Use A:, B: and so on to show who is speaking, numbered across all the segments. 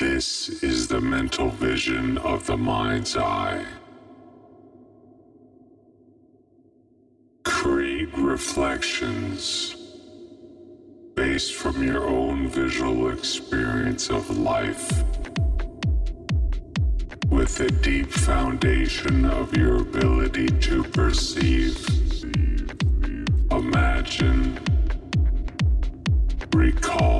A: This is the mental vision of the mind's eye. Create reflections based from your own visual experience of life with a deep foundation of your ability to perceive, imagine, recall,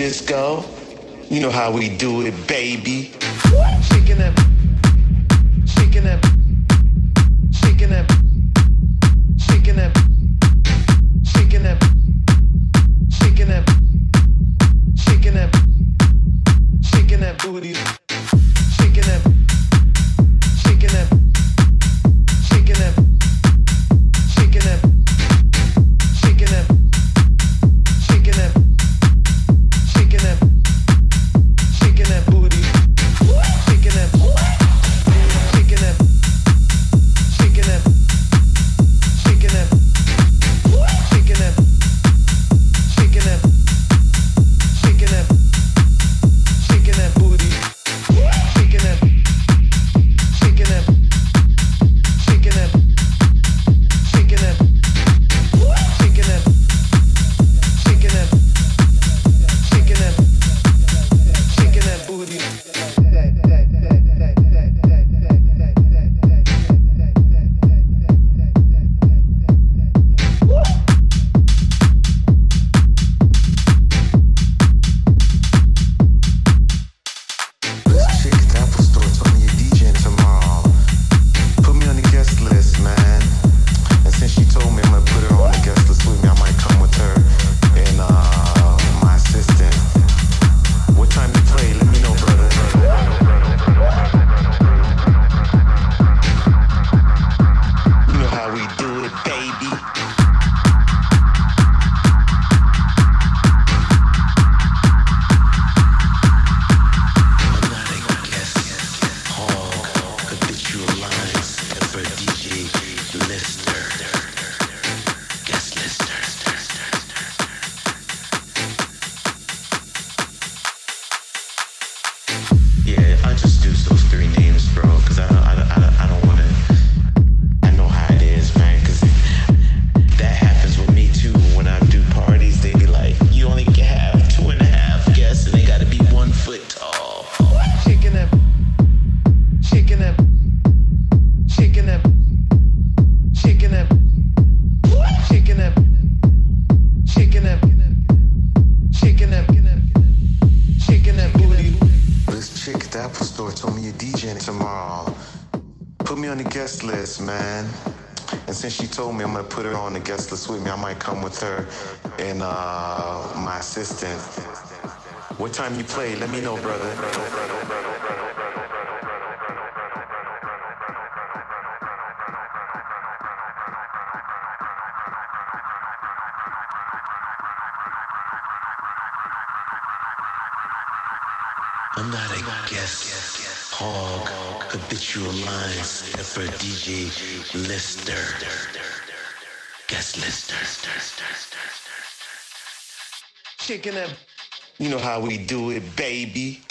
B: disco. You know how we do it, baby. Shaking that. time you play, let me know, brother. I'm not a guest hog, habitual lines for DJ Lister. Guest Lister. Shaking up. You know how we do it, baby.